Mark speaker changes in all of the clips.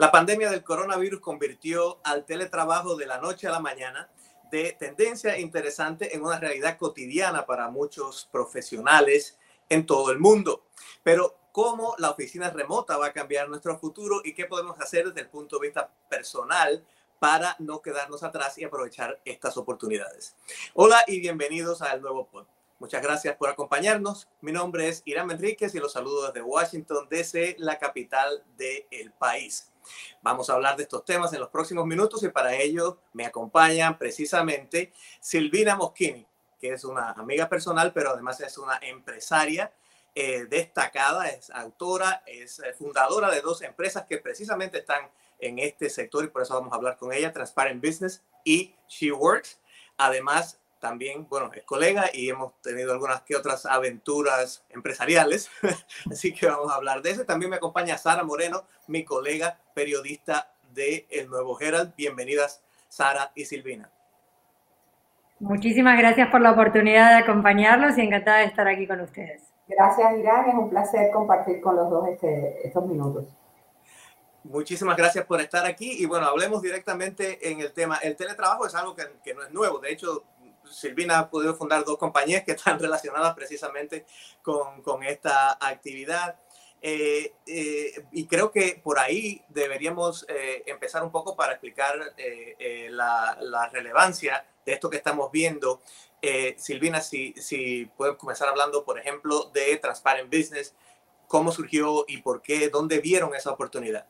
Speaker 1: La pandemia del coronavirus convirtió al teletrabajo de la noche a la mañana de tendencia interesante en una realidad cotidiana para muchos profesionales en todo el mundo. Pero ¿cómo la oficina remota va a cambiar nuestro futuro y qué podemos hacer desde el punto de vista personal para no quedarnos atrás y aprovechar estas oportunidades? Hola y bienvenidos al nuevo pod. Muchas gracias por acompañarnos. Mi nombre es Irán Enríquez y los saludo desde Washington, desde la capital del país. Vamos a hablar de estos temas en los próximos minutos y para ello me acompaña precisamente Silvina Moschini, que es una amiga personal, pero además es una empresaria eh, destacada, es autora, es eh, fundadora de dos empresas que precisamente están en este sector y por eso vamos a hablar con ella, Transparent Business y She Works. Además, también, bueno, es colega y hemos tenido algunas que otras aventuras empresariales, así que vamos a hablar de eso. También me acompaña Sara Moreno, mi colega periodista de El Nuevo Herald. Bienvenidas, Sara y Silvina.
Speaker 2: Muchísimas gracias por la oportunidad de acompañarlos y encantada de estar aquí con ustedes.
Speaker 3: Gracias, Irán. Es un placer compartir con los dos este, estos minutos.
Speaker 1: Muchísimas gracias por estar aquí y bueno, hablemos directamente en el tema. El teletrabajo es algo que, que no es nuevo. De hecho, Silvina ha podido fundar dos compañías que están relacionadas precisamente con, con esta actividad. Eh, eh, y creo que por ahí deberíamos eh, empezar un poco para explicar la, la, relevancia de esto que estamos viendo. Silvina, si, si puedes comenzar hablando, por ejemplo, de Transparent Business, cómo surgió y por qué, dónde vieron esa oportunidad.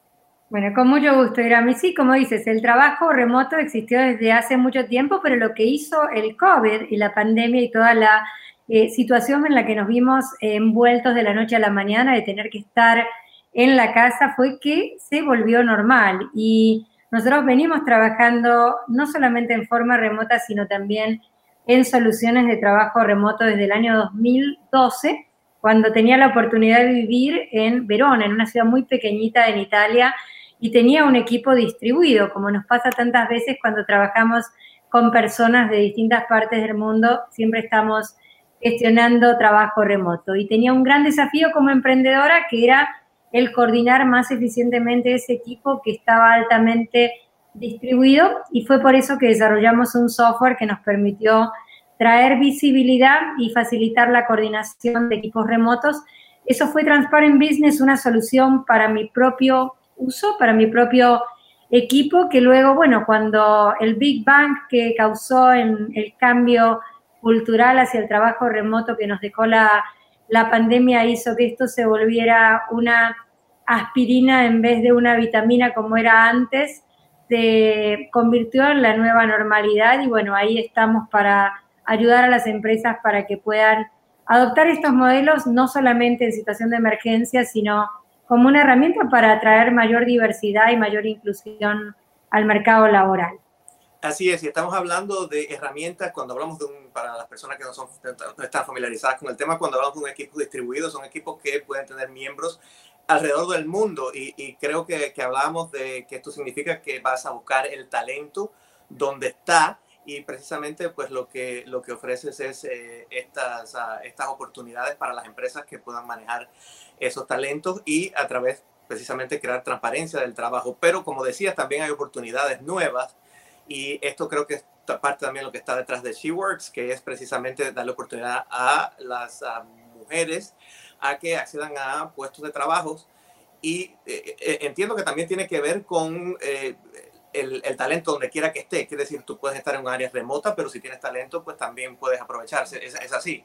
Speaker 2: Bueno, con mucho gusto, Irami. Sí, como dices, el trabajo remoto existió desde hace mucho tiempo, pero lo que hizo el COVID y la pandemia y toda la eh, situación en la que nos vimos envueltos de la noche a la mañana de tener que estar en la casa fue que se volvió normal. Y nosotros venimos trabajando no solamente en forma remota, sino también en soluciones de trabajo remoto desde el año 2012, cuando tenía la oportunidad de vivir en Verona, en una ciudad muy pequeñita en Italia, y tenía un equipo distribuido, como nos pasa tantas veces cuando trabajamos con personas de distintas partes del mundo, siempre estamos gestionando trabajo remoto. Y tenía un gran desafío como emprendedora que era el coordinar más eficientemente ese equipo que estaba altamente distribuido y fue por eso que desarrollamos un software que nos permitió traer visibilidad y facilitar la coordinación de equipos remotos. Eso fue Transparent Business, una solución para mi propio uso para mi propio equipo, que luego, bueno, cuando el Big Bang que causó en el cambio cultural hacia el trabajo remoto que nos dejó la, la pandemia hizo que esto se volviera una aspirina en vez de una vitamina como era antes, se convirtió en la nueva normalidad y bueno, ahí estamos para ayudar a las empresas para que puedan adoptar estos modelos no solamente en situación de emergencia, sino como una herramienta para atraer mayor diversidad y mayor inclusión al mercado laboral.
Speaker 1: Así es, y estamos hablando de herramientas cuando hablamos de un, para las personas que no, son, no están familiarizadas con el tema, cuando hablamos de un equipo distribuido, son equipos que pueden tener miembros alrededor del mundo y, y creo que, que hablábamos de que esto significa que vas a buscar el talento donde está y precisamente pues lo que, lo que ofreces es eh, estas, uh, estas oportunidades para las empresas que puedan manejar esos talentos y a través precisamente crear transparencia del trabajo. Pero como decías, también hay oportunidades nuevas y esto creo que es parte también lo que está detrás de SheWorks, que es precisamente darle oportunidad a las mujeres a que accedan a puestos de trabajo y eh, eh, entiendo que también tiene que ver con el, talento donde quiera que esté. Quiere decir, tú puedes estar en un área remota, pero si tienes talento, pues también puedes aprovecharse. Es, así.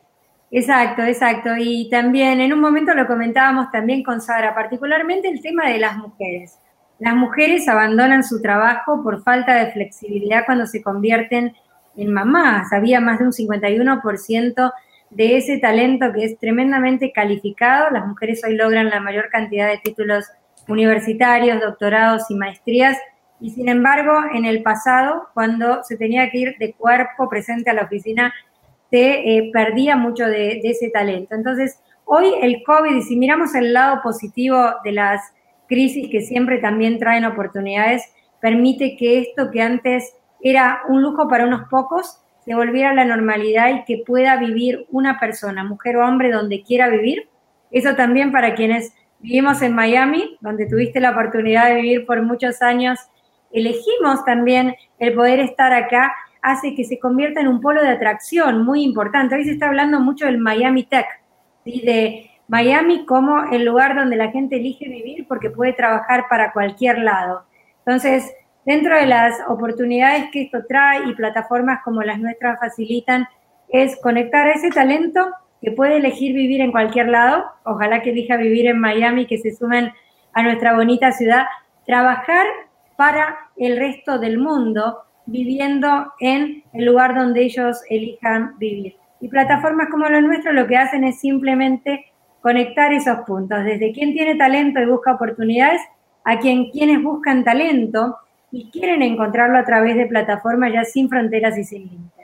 Speaker 2: Exacto, exacto. Y también en un momento lo comentábamos también con Sara, particularmente el tema de las mujeres. Las mujeres abandonan su trabajo por falta de flexibilidad cuando se convierten en mamás. Había más de un 51% de ese talento que es tremendamente calificado. Las mujeres hoy logran la mayor cantidad de títulos universitarios, doctorados y maestrías y sin embargo, en el pasado, cuando se tenía que ir de cuerpo presente a la oficina, se eh, perdía mucho de, ese talento. Entonces, hoy el COVID, y si miramos el lado positivo de las crisis que siempre también traen oportunidades, permite que esto que antes era un lujo para unos pocos, se volviera a la normalidad y que pueda vivir una persona, mujer o hombre, donde quiera vivir. Eso también para quienes vivimos en Miami, donde tuviste la oportunidad de vivir por muchos años, elegimos también el poder estar acá, hace que se convierta en un polo de atracción muy importante. Hoy se está hablando mucho del Miami Tech, de Miami como el lugar donde la gente elige vivir porque puede trabajar para cualquier lado. Entonces, dentro de las oportunidades que esto trae y plataformas como las nuestras facilitan, es conectar a ese talento que puede elegir vivir en cualquier lado, ojalá que elija vivir en Miami, que se sumen a nuestra bonita ciudad, trabajar para el resto del mundo, viviendo en el lugar donde ellos elijan vivir. Y plataformas como la nuestra lo que hacen es simplemente conectar esos puntos, desde quien tiene talento y busca oportunidades a quien quienes buscan talento y quieren encontrarlo a través de plataformas ya sin fronteras y sin límites.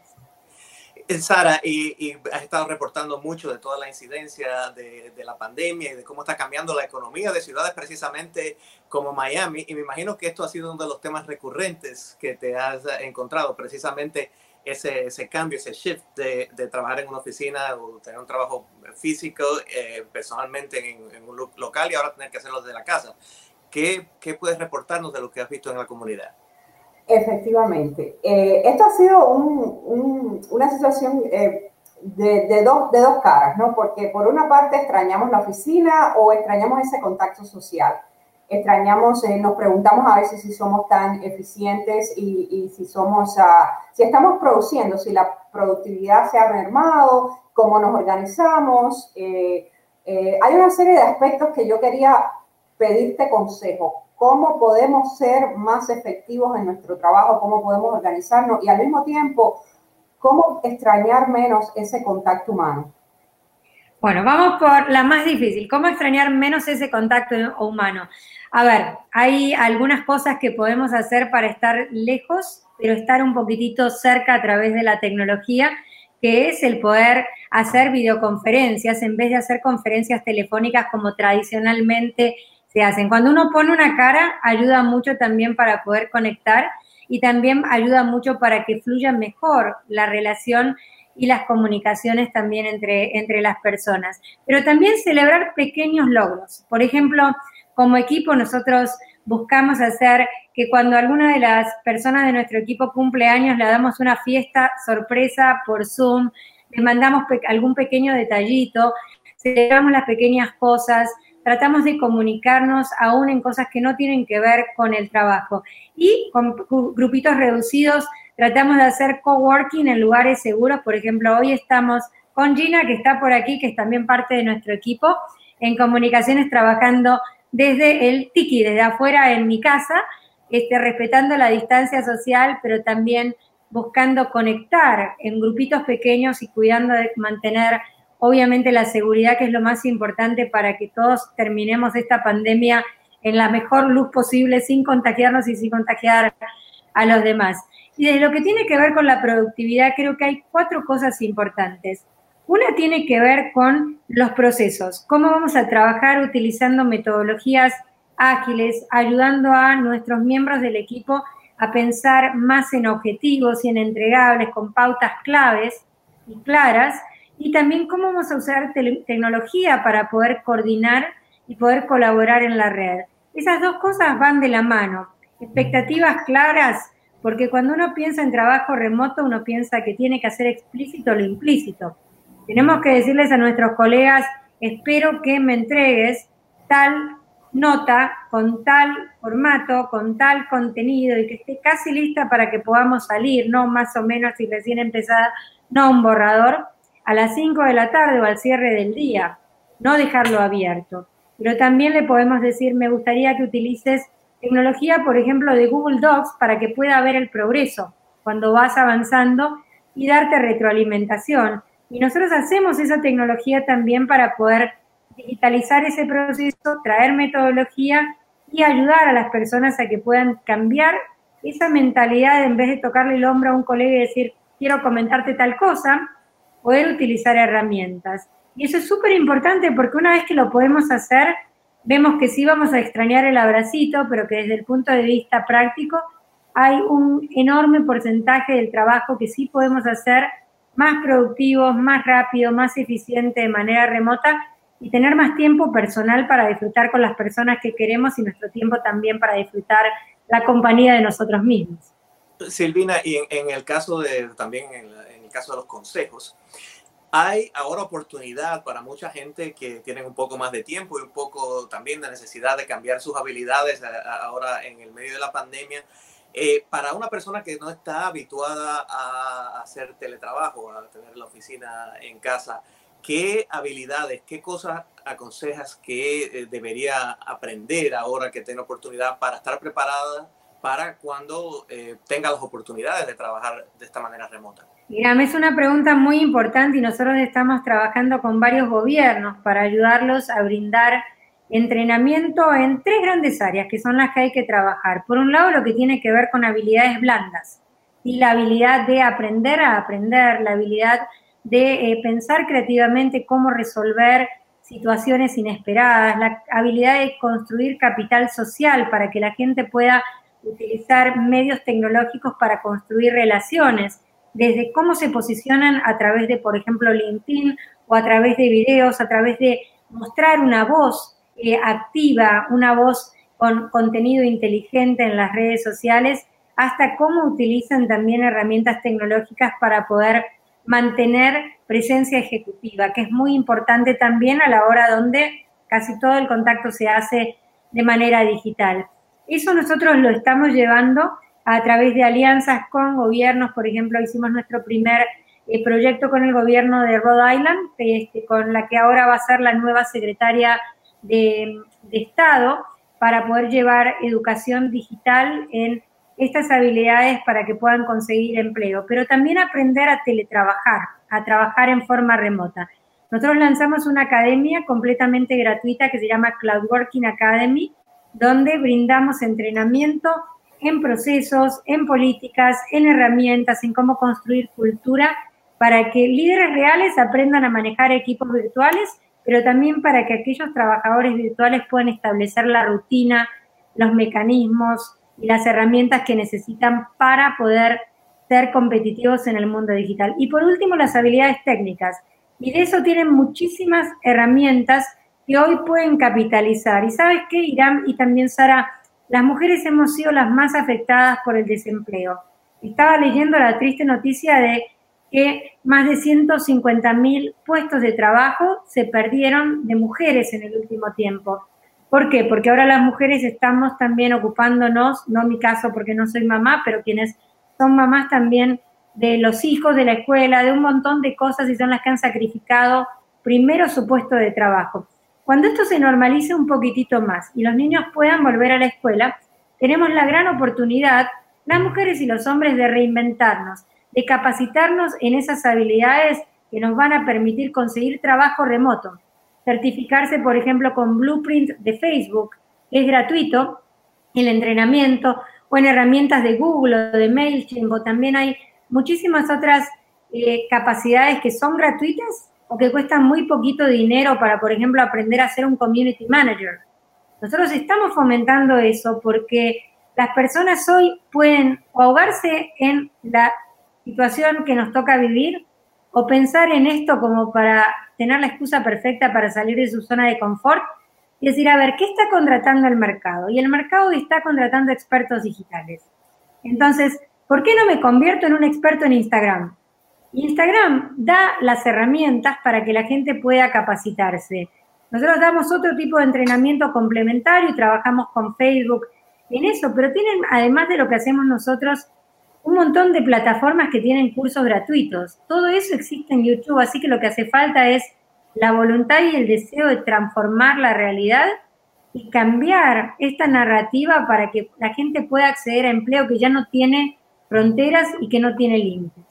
Speaker 1: Sara, y, has estado reportando mucho de toda la incidencia de, la pandemia y de cómo está cambiando la economía de ciudades precisamente como Miami. Y me imagino que esto ha sido uno de los temas recurrentes que te has encontrado, precisamente ese, ese cambio, ese shift de, trabajar en una oficina o tener un trabajo físico eh, personalmente en, un local y ahora tener que hacerlo desde la casa. ¿Qué, ¿Qué puedes reportarnos de lo que has visto en la comunidad?
Speaker 3: Efectivamente. Eh, esto ha sido una situación eh, de, dos, de dos caras, ¿no? Porque por una parte extrañamos la oficina o extrañamos ese contacto social. Extrañamos, eh, nos preguntamos a veces si somos tan eficientes y, si somos, ah, si estamos produciendo, si la productividad se ha mermado, cómo nos organizamos. hay una serie de aspectos que yo quería pedirte consejo cómo podemos ser más efectivos en nuestro trabajo, cómo podemos organizarnos y al mismo tiempo, cómo extrañar menos ese contacto humano.
Speaker 2: Bueno, vamos por la más difícil, cómo extrañar menos ese contacto humano. A ver, hay algunas cosas que podemos hacer para estar lejos, pero estar un poquitito cerca a través de la tecnología, que es el poder hacer videoconferencias en vez de hacer conferencias telefónicas como tradicionalmente se hacen. Cuando uno pone una cara, ayuda mucho también para poder conectar y también ayuda mucho para que fluya mejor la relación y las comunicaciones también entre, entre las personas. Pero también celebrar pequeños logros. Por ejemplo, como equipo nosotros buscamos hacer que cuando alguna de las personas de nuestro equipo cumple años, le damos una fiesta sorpresa por Zoom, le mandamos algún pequeño detallito, celebramos las pequeñas cosas, tratamos de comunicarnos aún en cosas que no tienen que ver con el trabajo. Y con grupitos reducidos tratamos de hacer coworking en lugares seguros. Por ejemplo, hoy estamos con Gina, que está por aquí, que es también parte de nuestro equipo, en comunicaciones trabajando desde el tiki, desde afuera en mi casa, este, respetando la distancia social, pero también buscando conectar en grupitos pequeños y cuidando de mantener obviamente la seguridad que es lo más importante para que todos terminemos esta pandemia en la mejor luz posible sin contagiarnos y sin contagiar a los demás. Y de lo que tiene que ver con la productividad, creo que hay cuatro cosas importantes. Una tiene que ver con los procesos, cómo vamos a trabajar utilizando metodologías ágiles, ayudando a nuestros miembros del equipo a pensar más en objetivos y en entregables, con pautas claves y claras, y también cómo vamos a usar tecnología para poder coordinar y poder colaborar en la red. Esas dos cosas van de la mano. Expectativas claras, porque cuando uno piensa en trabajo remoto, uno piensa que tiene que hacer explícito lo implícito. Tenemos que decirles a nuestros colegas, espero que me entregues tal nota con tal formato, con tal contenido y que esté casi lista para que podamos salir, no más o menos si recién empezada, no un borrador, a las 5 de la tarde o al cierre del día, no dejarlo abierto. Pero también le podemos decir, me gustaría que utilices tecnología, por ejemplo, de Google Docs para que pueda ver el progreso cuando vas avanzando y darte retroalimentación. Y nosotros hacemos esa tecnología también para poder digitalizar ese proceso, traer metodología y ayudar a las personas a que puedan cambiar esa mentalidad en vez de tocarle el hombro a un colega y decir, quiero comentarte tal cosa, poder utilizar herramientas. Y eso es súper importante porque una vez que lo podemos hacer, vemos que sí vamos a extrañar el abracito, pero que desde el punto de vista práctico hay un enorme porcentaje del trabajo que sí podemos hacer más productivo, más rápido, más eficiente de manera remota y tener más tiempo personal para disfrutar con las personas que queremos y nuestro tiempo también para disfrutar la compañía de nosotros mismos.
Speaker 1: Silvina, y en, el caso de, también en, el caso de los consejos, hay ahora oportunidad para mucha gente que tienen un poco más de tiempo y un poco también de necesidad de cambiar sus habilidades ahora en el medio de la pandemia. Eh, para una persona que no está habituada a hacer teletrabajo, a tener la oficina en casa, ¿qué habilidades, qué cosas aconsejas que eh, debería aprender ahora que tiene oportunidad para estar preparada para cuando eh, tenga las oportunidades de trabajar de esta manera remota?
Speaker 2: Mira, es una pregunta muy importante y nosotros estamos trabajando con varios gobiernos para ayudarlos a brindar entrenamiento en tres grandes áreas que son las que hay que trabajar. Por un lado, lo que tiene que ver con habilidades blandas y la habilidad de aprender a aprender, la habilidad de eh, pensar creativamente cómo resolver situaciones inesperadas, la habilidad de construir capital social para que la gente pueda utilizar medios tecnológicos para construir relaciones, desde cómo se posicionan a través de, por ejemplo, LinkedIn o a través de videos, a través de mostrar una voz eh, activa, una voz con contenido inteligente en las redes sociales, hasta cómo utilizan también herramientas tecnológicas para poder mantener presencia ejecutiva, que es muy importante también a la hora donde casi todo el contacto se hace de manera digital. Eso nosotros lo estamos llevando a través de alianzas con gobiernos, por ejemplo, hicimos nuestro primer eh, proyecto con el gobierno de Rhode Island, este, con la que ahora va a ser la nueva secretaria de, de Estado, para poder llevar educación digital en estas habilidades para que puedan conseguir empleo, pero también aprender a teletrabajar, a trabajar en forma remota. Nosotros lanzamos una academia completamente gratuita que se llama Cloud Working Academy, donde brindamos entrenamiento en procesos, en políticas, en herramientas, en cómo construir cultura, para que líderes reales aprendan a manejar equipos virtuales, pero también para que aquellos trabajadores virtuales puedan establecer la rutina, los mecanismos, y las herramientas que necesitan para poder ser competitivos en el mundo digital. Y por último, las habilidades técnicas. Y de eso tienen muchísimas herramientas que hoy pueden capitalizar. Y sabes qué, Irán y también Sara, las mujeres hemos sido las más afectadas por el desempleo. Estaba leyendo la triste noticia de que más de 150 mil puestos de trabajo se perdieron de mujeres en el último tiempo. ¿Por qué? Porque ahora las mujeres estamos también ocupándonos, no mi caso porque no soy mamá, pero quienes son mamás también de los hijos, de la escuela, de un montón de cosas y son las que han sacrificado primero su puesto de trabajo. Cuando esto se normalice un poquitito más y los niños puedan volver a la escuela, tenemos la gran oportunidad, las mujeres y los hombres, de reinventarnos, de capacitarnos en esas habilidades que nos van a permitir conseguir trabajo remoto. Certificarse, por ejemplo, con Blueprint de Facebook, es gratuito, el entrenamiento, o en herramientas de Google o de MailChimp, o también hay muchísimas otras eh, capacidades que son gratuitas o que cuestan muy poquito dinero para, por ejemplo, aprender a ser un community manager. Nosotros estamos fomentando eso porque las personas hoy pueden ahogarse en la situación que nos toca vivir o pensar en esto como para tener la excusa perfecta para salir de su zona de confort y decir, a ver, ¿qué está contratando el mercado? Y el mercado está contratando expertos digitales. Entonces, ¿por qué no me convierto en un experto en Instagram? Instagram da las herramientas para que la gente pueda capacitarse. Nosotros damos otro tipo de entrenamiento complementario y trabajamos con Facebook en eso, pero tienen, además de lo que hacemos nosotros, un montón de plataformas que tienen cursos gratuitos. Todo eso existe en YouTube, así que lo que hace falta es la voluntad y el deseo de transformar la realidad y cambiar esta narrativa para que la gente pueda acceder a empleo que ya no tiene fronteras y que no tiene límites.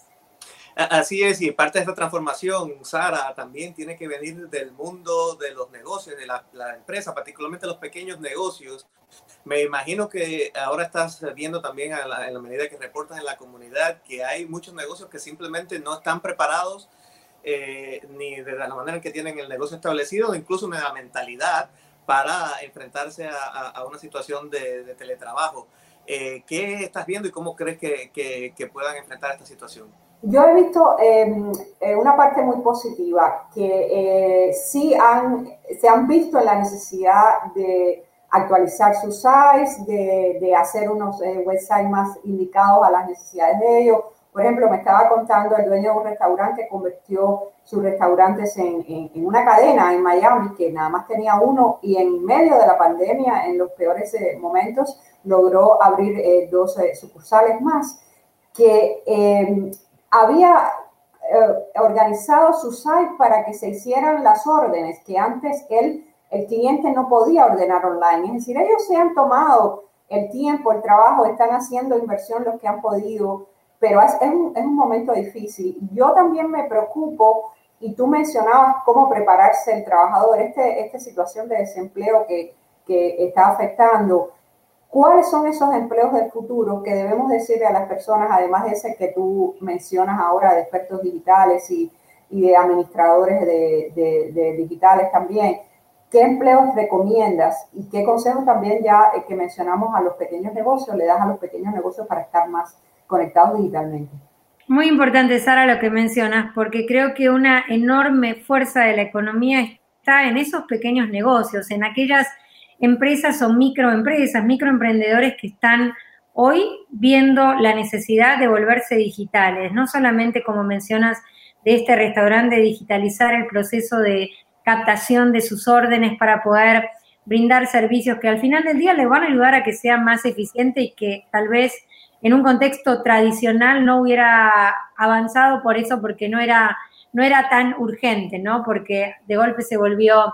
Speaker 1: Así es, y parte de esta transformación, Sara, también tiene que venir del mundo de los negocios, de la, la empresa, particularmente los pequeños negocios, me imagino que ahora estás viendo también en la medida que reportas en la comunidad que hay muchos negocios que simplemente no están preparados eh, ni de la manera en que tienen el negocio establecido, incluso de la mentalidad para enfrentarse a, una situación de, teletrabajo. Eh, ¿Qué estás viendo y cómo crees que, que, puedan enfrentar esta situación?
Speaker 3: Yo he visto em, eh, una parte muy positiva, que eh, sí han, se han visto en la necesidad de actualizar sus sites, de, de hacer unos eh, websites más indicados a las necesidades de ellos. Por ejemplo, me estaba contando el dueño de un restaurante que convirtió sus restaurantes en, en, una cadena en Miami, que nada más tenía uno, y en medio de la pandemia, en los peores momentos, logró abrir dos sucursales más, que em, había eh, organizado su site para que se hicieran las órdenes que antes él, el cliente no podía ordenar online. Es decir, ellos se han tomado el tiempo, el trabajo, están haciendo inversión los que han podido, pero es, un, es un momento difícil. Yo también me preocupo, y tú mencionabas cómo prepararse el trabajador, este, esta situación de desempleo que, que está afectando. ¿Cuáles son esos empleos del futuro que debemos decirle a las personas, además de ese que tú mencionas ahora de expertos digitales y, de administradores de, digitales también? ¿Qué empleos recomiendas y qué consejos también ya eh, que mencionamos a los pequeños negocios le das a los pequeños negocios para estar más conectados digitalmente?
Speaker 2: Muy importante, Sara, lo que mencionas, porque creo que una enorme fuerza de la economía está en esos pequeños negocios, en aquellas empresas o microempresas, microemprendedores que están hoy viendo la necesidad de volverse digitales, no solamente como mencionas de este restaurante, digitalizar el proceso de captación de sus órdenes para poder brindar servicios que al final del día le van a ayudar a que sea más eficiente y que tal vez en un contexto tradicional no hubiera avanzado por eso porque no era no era tan urgente, ¿no? Porque de golpe se volvió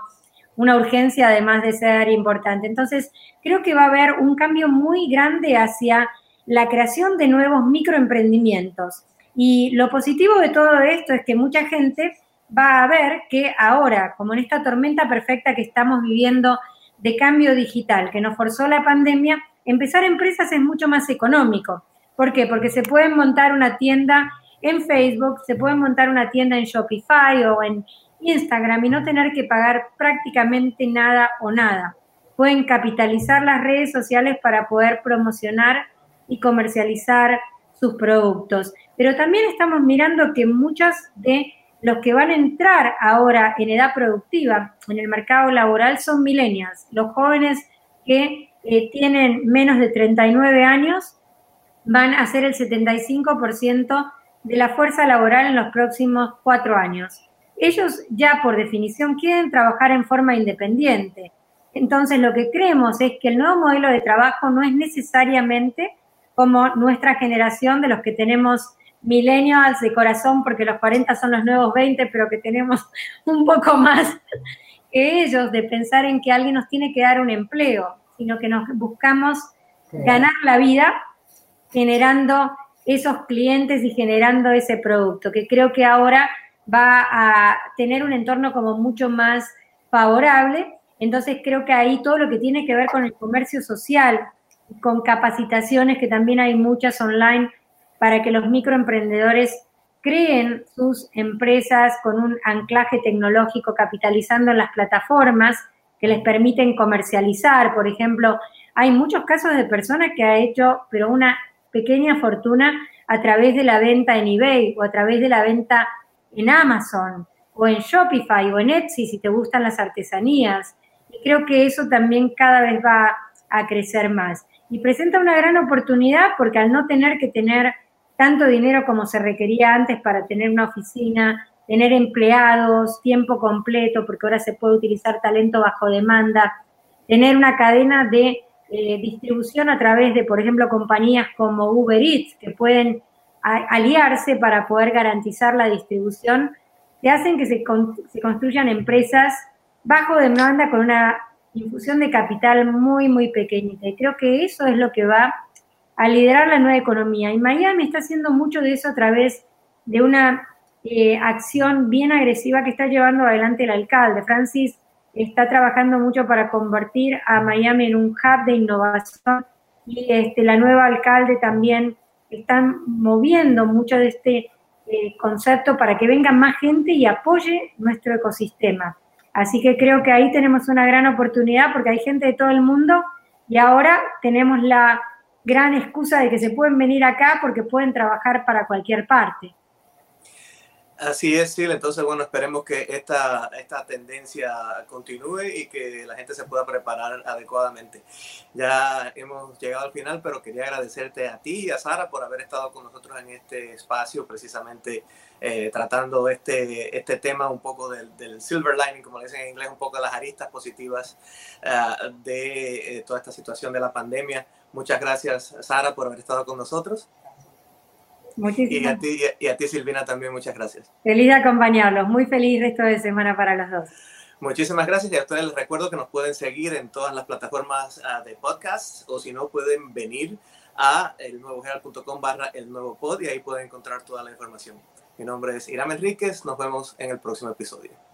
Speaker 2: una urgencia además de ser importante. Entonces, creo que va a haber un cambio muy grande hacia la creación de nuevos microemprendimientos. Y lo positivo de todo esto es que mucha gente va a ver que ahora, como en esta tormenta perfecta que estamos viviendo de cambio digital que nos forzó la pandemia, empezar empresas es mucho más económico. ¿Por qué? Porque se pueden montar una tienda en Facebook, se pueden montar una tienda en Shopify o en Instagram y no tener que pagar prácticamente nada o nada. Pueden capitalizar las redes sociales para poder promocionar y comercializar sus productos. Pero también estamos mirando que muchos de los que van a entrar ahora en edad productiva en el mercado laboral son millennials, los jóvenes que eh, tienen menos de 39 años van a ser el 75% de la fuerza laboral en los próximos cuatro años ellos ya por definición quieren trabajar en forma independiente. Entonces lo que creemos es que el nuevo modelo de trabajo no es necesariamente como nuestra generación de los que tenemos millennials de corazón, porque los 40 son los nuevos 20, pero que tenemos un poco más que ellos de pensar en que alguien nos tiene que dar un empleo, sino que nos buscamos ganar la vida generando esos clientes y generando ese producto, que creo que ahora va a tener un entorno como mucho más favorable. Entonces creo que ahí todo lo que tiene que ver con el comercio social, con capacitaciones, que también hay muchas online, para que los microemprendedores creen sus empresas con un anclaje tecnológico, capitalizando en las plataformas que les permiten comercializar. Por ejemplo, hay muchos casos de personas que ha hecho, pero una pequeña fortuna a través de la venta en eBay o a través de la venta en Amazon o en Shopify o en Etsy si te gustan las artesanías. Y creo que eso también cada vez va a crecer más. Y presenta una gran oportunidad porque al no tener que tener tanto dinero como se requería antes para tener una oficina, tener empleados, tiempo completo, porque ahora se puede utilizar talento bajo demanda, tener una cadena de eh, distribución a través de, por ejemplo, compañías como Uber Eats, que pueden aliarse para poder garantizar la distribución, que hacen que se, construyan empresas bajo demanda con una infusión de capital muy, muy pequeñita. Y creo que eso es lo que va a liderar la nueva economía. Y Miami está haciendo mucho de eso a través de una eh, acción bien agresiva que está llevando adelante el alcalde. Francis está trabajando mucho para convertir a Miami en un hub de innovación y este, la nueva alcalde también están moviendo mucho de este eh, concepto para que venga más gente y apoye nuestro ecosistema. Así que creo que ahí tenemos una gran oportunidad porque hay gente de todo el mundo y ahora tenemos la gran excusa de que se pueden venir acá porque pueden trabajar para cualquier parte.
Speaker 1: Así es, sí. Entonces, bueno, esperemos que esta, esta tendencia continúe y que la gente se pueda preparar adecuadamente. Ya hemos llegado al final, pero quería agradecerte a ti y a Sara por haber estado con nosotros en este espacio, precisamente eh, tratando este, este tema un poco del, silver lining, como le dicen en inglés, un poco de las aristas positivas uh, de eh, toda esta situación de la pandemia. Muchas gracias, Sara, por haber estado con nosotros. Y a, ti, y a ti, Silvina, también muchas gracias.
Speaker 2: Feliz de acompañarlos. Muy feliz resto de semana para los dos.
Speaker 1: Muchísimas gracias y a ustedes les recuerdo que nos pueden seguir en todas las plataformas uh, de podcast o si no pueden venir a elnuevogeral.com barra el nuevo pod y ahí pueden encontrar toda la información. Mi nombre es Iram Enríquez, nos vemos en el próximo episodio.